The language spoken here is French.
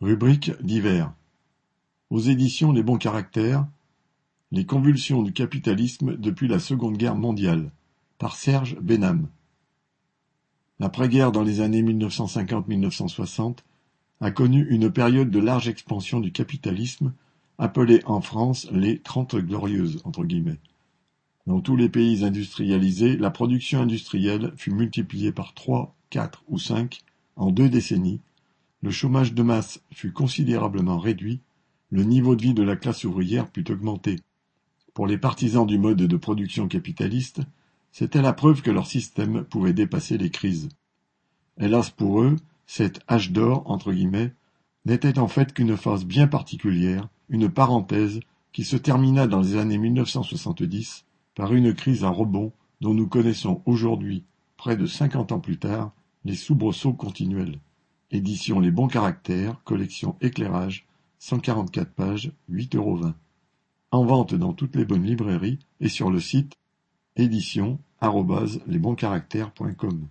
Rubrique divers. Aux éditions Les Bons Caractères, Les convulsions du capitalisme depuis la Seconde Guerre mondiale, par Serge Benham. L'après-guerre dans les années 1950-1960 a connu une période de large expansion du capitalisme, appelée en France les Trente Glorieuses. Entre guillemets. Dans tous les pays industrialisés, la production industrielle fut multipliée par trois, quatre ou cinq en deux décennies le chômage de masse fut considérablement réduit, le niveau de vie de la classe ouvrière put augmenter. Pour les partisans du mode de production capitaliste, c'était la preuve que leur système pouvait dépasser les crises. Hélas pour eux, cette âge d'or entre guillemets n'était en fait qu'une phase bien particulière, une parenthèse qui se termina dans les années 1970 par une crise à rebond dont nous connaissons aujourd'hui, près de cinquante ans plus tard, les soubresauts continuels. Édition Les Bons Caractères, collection Éclairage, cent quarante-quatre pages, huit euros vingt. En vente dans toutes les bonnes librairies et sur le site édition lesbonscaractères.com.